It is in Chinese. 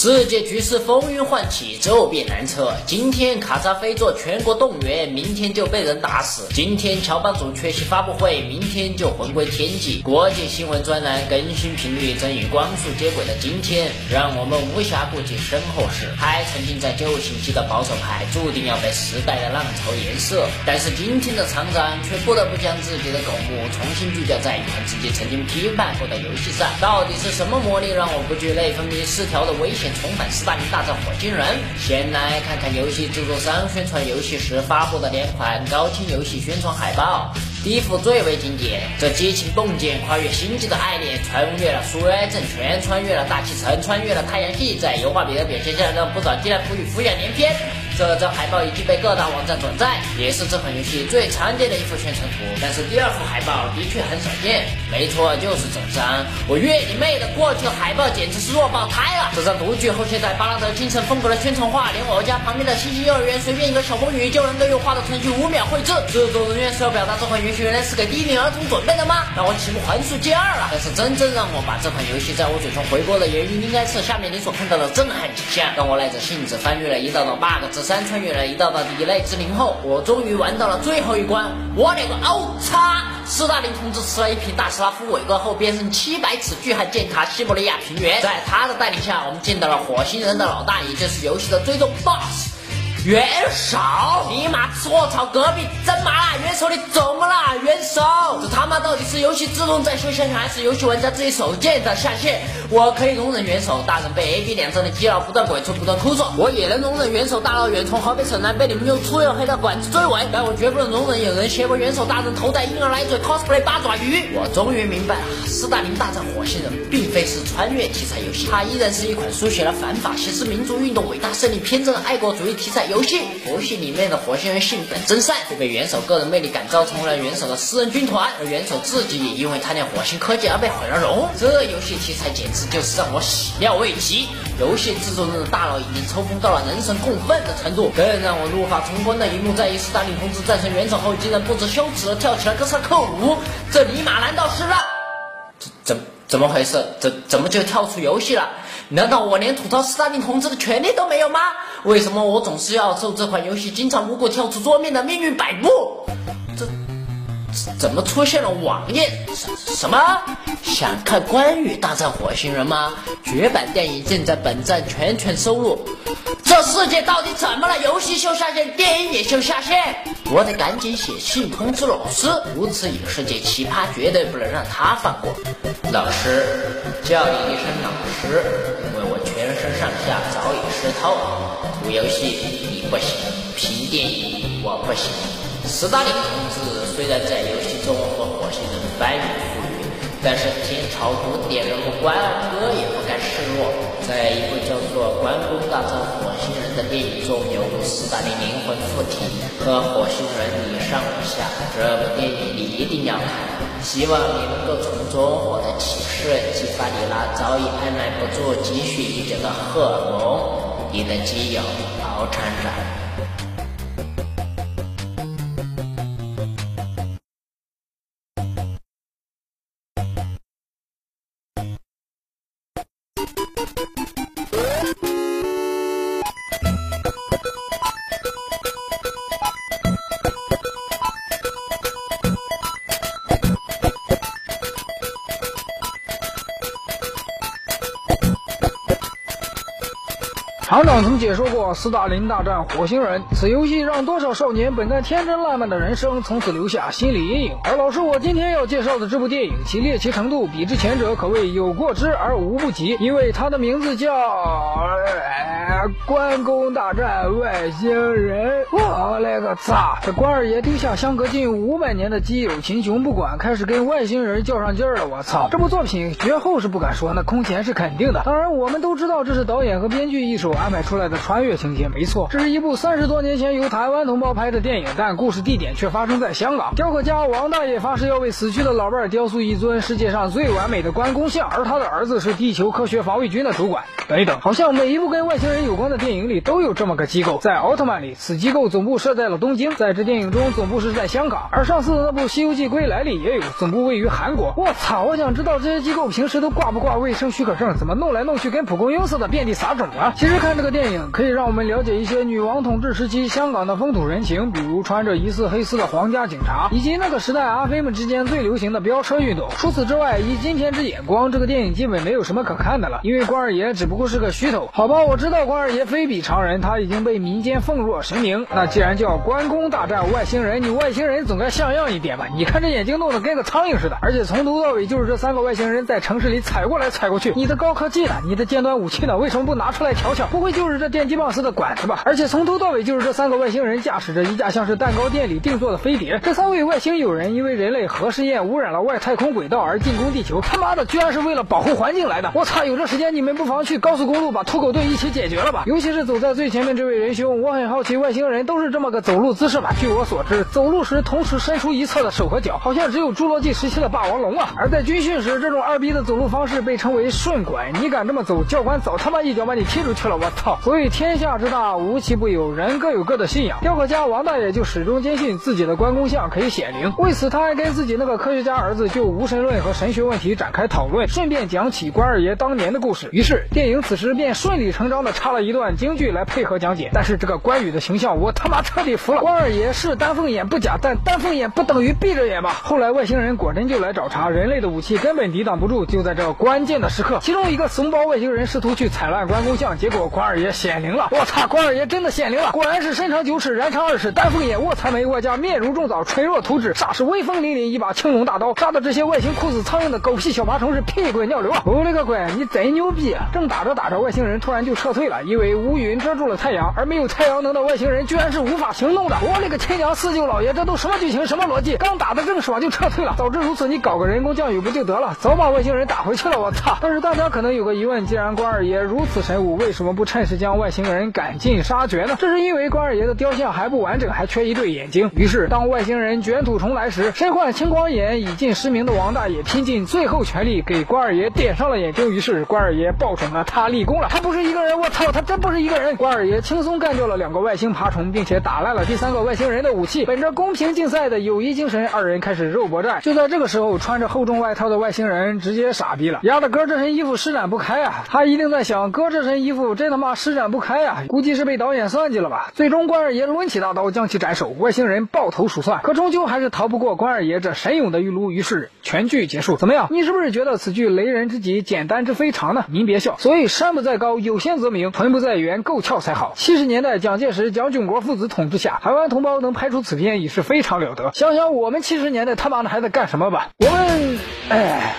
世界局势风云唤起，骤变难测。今天卡扎菲做全国动员，明天就被人打死；今天乔帮主缺席发布会，明天就魂归天际。国际新闻专栏更新频率正与光速接轨的今天，让我们无暇顾及身后事。还沉浸在旧信息的保守派，注定要被时代的浪潮颜色。但是今天的厂长却不得不将自己的狗目重新聚焦在一款自己曾经批判过的游戏上。到底是什么魔力让我不惧内分泌失调的危险？重返斯大林大战火星人，先来看看游戏制作商宣传游戏时发布的两款高清游戏宣传海报。第一幅最为经典，这激情迸溅跨越星际的爱恋，穿越了苏埃政权，穿越了大气层，穿越了太阳系，在油画笔的表现下，让不少竟然赋予浮想联翩。这张海报已经被各大网站转载，也是这款游戏最常见的一幅宣传图。但是第二幅海报的确很少见，没错，就是这张。我约你妹的，过去的海报简直是弱爆胎了！这张独具后现代巴拉德精神风格的宣传画，连我家旁边的星星幼儿园随便一个小风女就能够用画的程序五秒绘制。制作人员是要表达这款游戏原来是给低龄儿童准备的吗？让我启幕还数接二了。但是真正让我把这款游戏在我嘴中回锅的原因，应该是下面你所看到的震撼景象。当我耐着性子翻阅了一道道 bug 之。山穿越了一道道异类之灵后，我终于玩到了最后一关。我勒个欧擦！斯大林同志吃了一瓶大斯拉夫伟哥后，变身七百尺巨汉践踏西伯利亚平原。在他的带领下，我们见到了火星人的老大，也就是游戏的最终 BOSS。元首，尼玛吃我操！隔壁真麻辣！元首你怎么了？元首，这他妈到底是游戏自动在线下线，还是游戏玩家自己手贱的下线？我可以容忍元首大人被 A B 两张的基佬不断鬼畜不断哭诉，我也能容忍元首大老远从河北省南被你们用粗又黑的管子追尾，但我绝不能容忍有人胁迫元首大人头戴婴儿奶嘴 cosplay 八爪鱼。我终于明白了，斯大林大战火星人并非是穿越题材游戏，它依然是一款书写了反法西斯民族运动伟大胜利、偏执爱国主义题材。游戏游戏里面的火星人性本真善，却被元首个人魅力感召成为了元首的私人军团，而元首自己也因为贪恋火星科技而被毁了容。这游戏题材简直就是让我始料未及。游戏制作人的大佬已经抽风到了人神共愤的程度。更让我怒发冲冠的一幕在于斯大林同志战胜元首后，竟然不知羞耻的跳起了哥萨克舞。这尼玛难道是让？怎怎怎么回事？怎怎么就跳出游戏了？难道我连吐槽斯大林同志的权利都没有吗？为什么我总是要受这款游戏经常无故跳出桌面的命运摆布？怎么出现了网页？什么？想看关羽大战火星人吗？绝版电影正在本站全权收录。这世界到底怎么了？游戏秀下线，电影也秀下线？我得赶紧写信通知老师。如此影视界奇葩，绝对不能让他放过。老师，叫你一声老师，因为我全身上下早已湿透。图游戏你不行，评电影我不行。斯大林同志虽然在游戏中和火星人翻云覆雨，但是听朝古典人物关二哥也不甘示弱。在一部叫做《关公大战火星人》的电影中，犹如斯大林灵魂附体，和火星人你上我下。这部电影你一定要看，希望你能够从中获得启示，激发你那早已按耐不住积蓄已久的荷尔蒙。你的基友老厂长。厂长曾解说过《斯大林大战火星人》，此游戏让多少少年本该天真烂漫的人生从此留下心理阴影。而老师，我今天要介绍的这部电影，其猎奇程度比之前者可谓有过之而无不及，因为它的名字叫。关公大战外星人，我勒个擦！这关二爷丢下相隔近五百年的基友秦琼不管，开始跟外星人较上劲儿了。我操！这部作品绝后是不敢说，那空前是肯定的。当然，我们都知道这是导演和编剧一手安排出来的穿越情节，没错。这是一部三十多年前由台湾同胞拍的电影，但故事地点却发生在香港。雕刻家王大爷发誓要为死去的老伴雕塑一尊世界上最完美的关公像，而他的儿子是地球科学防卫军的主管。等一等，好像每一部跟外星人有关的电影里都有这么个机构。在奥特曼里，此机构总部设在了东京；在这电影中，总部是在香港。而上次的那部《西游记归来》里也有，总部位于韩国。我操！我想知道这些机构平时都挂不挂卫生许可证？怎么弄来弄去跟蒲公英似的遍地撒种啊？其实看这个电影可以让我们了解一些女王统治时期香港的风土人情，比如穿着疑似黑丝的皇家警察，以及那个时代阿飞们之间最流行的飙车运动。除此之外，以今天之眼光，这个电影基本没有什么可看的了，因为关二爷只不。过是个虚头，好吧，我知道关二爷非比常人，他已经被民间奉若神明。那既然叫关公大战外星人，你外星人总该像样一点吧？你看这眼睛弄得跟个苍蝇似的，而且从头到尾就是这三个外星人在城市里踩过来踩过去。你的高科技呢？你的尖端武器呢？为什么不拿出来瞧瞧？不会就是这电击棒似的管子吧？而且从头到尾就是这三个外星人驾驶着一架像是蛋糕店里定做的飞碟。这三位外星友人因为人类核试验污染了外太空轨道而进攻地球，他妈的居然是为了保护环境来的！我操，有这时间你们不妨去。高速公路把土狗队一起解决了吧？尤其是走在最前面这位仁兄，我很好奇外星人都是这么个走路姿势吗？据我所知，走路时同时伸出一侧的手和脚，好像只有侏罗纪时期的霸王龙啊。而在军训时，这种二逼的走路方式被称为顺拐。你敢这么走，教官早他妈一脚把你踢出去了！我操！所以天下之大，无奇不有，人各有各的信仰。雕刻家王大爷就始终坚信自己的关公像可以显灵，为此他还跟自己那个科学家儿子就无神论和神学问题展开讨论，顺便讲起关二爷当年的故事。于是电影此时。便顺理成章的插了一段京剧来配合讲解，但是这个关羽的形象我他妈彻底服了。关二爷是丹凤眼不假，但丹凤眼不等于闭着眼吧？后来外星人果真就来找茬，人类的武器根本抵挡不住。就在这关键的时刻，其中一个怂包外星人试图去踩烂关公像，结果关二爷显灵了。我操，关二爷真的显灵了，果然是身长九尺，髯长二尺，丹凤眼，卧蚕眉，外加面如重枣，唇若涂脂，煞是威风凛凛一把青龙大刀，杀的这些外星酷似苍蝇的狗屁小爬虫是屁滚尿流啊！我勒个乖，你真牛逼！正打着打着，外星人突然就撤退了，因为乌云遮住了太阳，而没有太阳能的外星人居然是无法行动的。我勒个亲娘四舅老爷，这都什么剧情，什么逻辑？刚打的正爽就撤退了，早知如此，你搞个人工降雨不就得了？早把外星人打回去了，我操！但是大家可能有个疑问，既然关二爷如此神武，为什么不趁势将外星人赶尽杀绝呢？这是因为关二爷的雕像还不完整，还缺一对眼睛。于是当外星人卷土重来时，身患青光眼、已近失明的王大爷拼尽最后全力给关二爷点上了眼睛。于是关二爷报准了，他立功了，他不是一个人，我操，他真不是一个人。关二爷轻松干掉了两个外星爬虫，并且打烂了第三个外星人的武器。本着公平竞赛的友谊精神，二人开始肉搏战。就在这个时候，穿着厚重外套的外星人直接傻逼了，丫的哥这身衣服施展不开啊！他一定在想，哥这身衣服真他妈施展不开啊！估计是被导演算计了吧。最终，关二爷抡起大刀将其斩首，外星人抱头鼠窜，可终究还是逃不过关二爷这神勇的玉炉。于是全剧结束。怎么样？你是不是觉得此剧雷人之极，简单之非常呢？您别笑。所以山不在高，有仙则名；臀不在圆，够翘才好。七十年代蒋介石、蒋经国父子统治下，台湾同胞能拍出此片已是非常了得。想想我们七十年代他妈的还在干什么吧？我们，哎。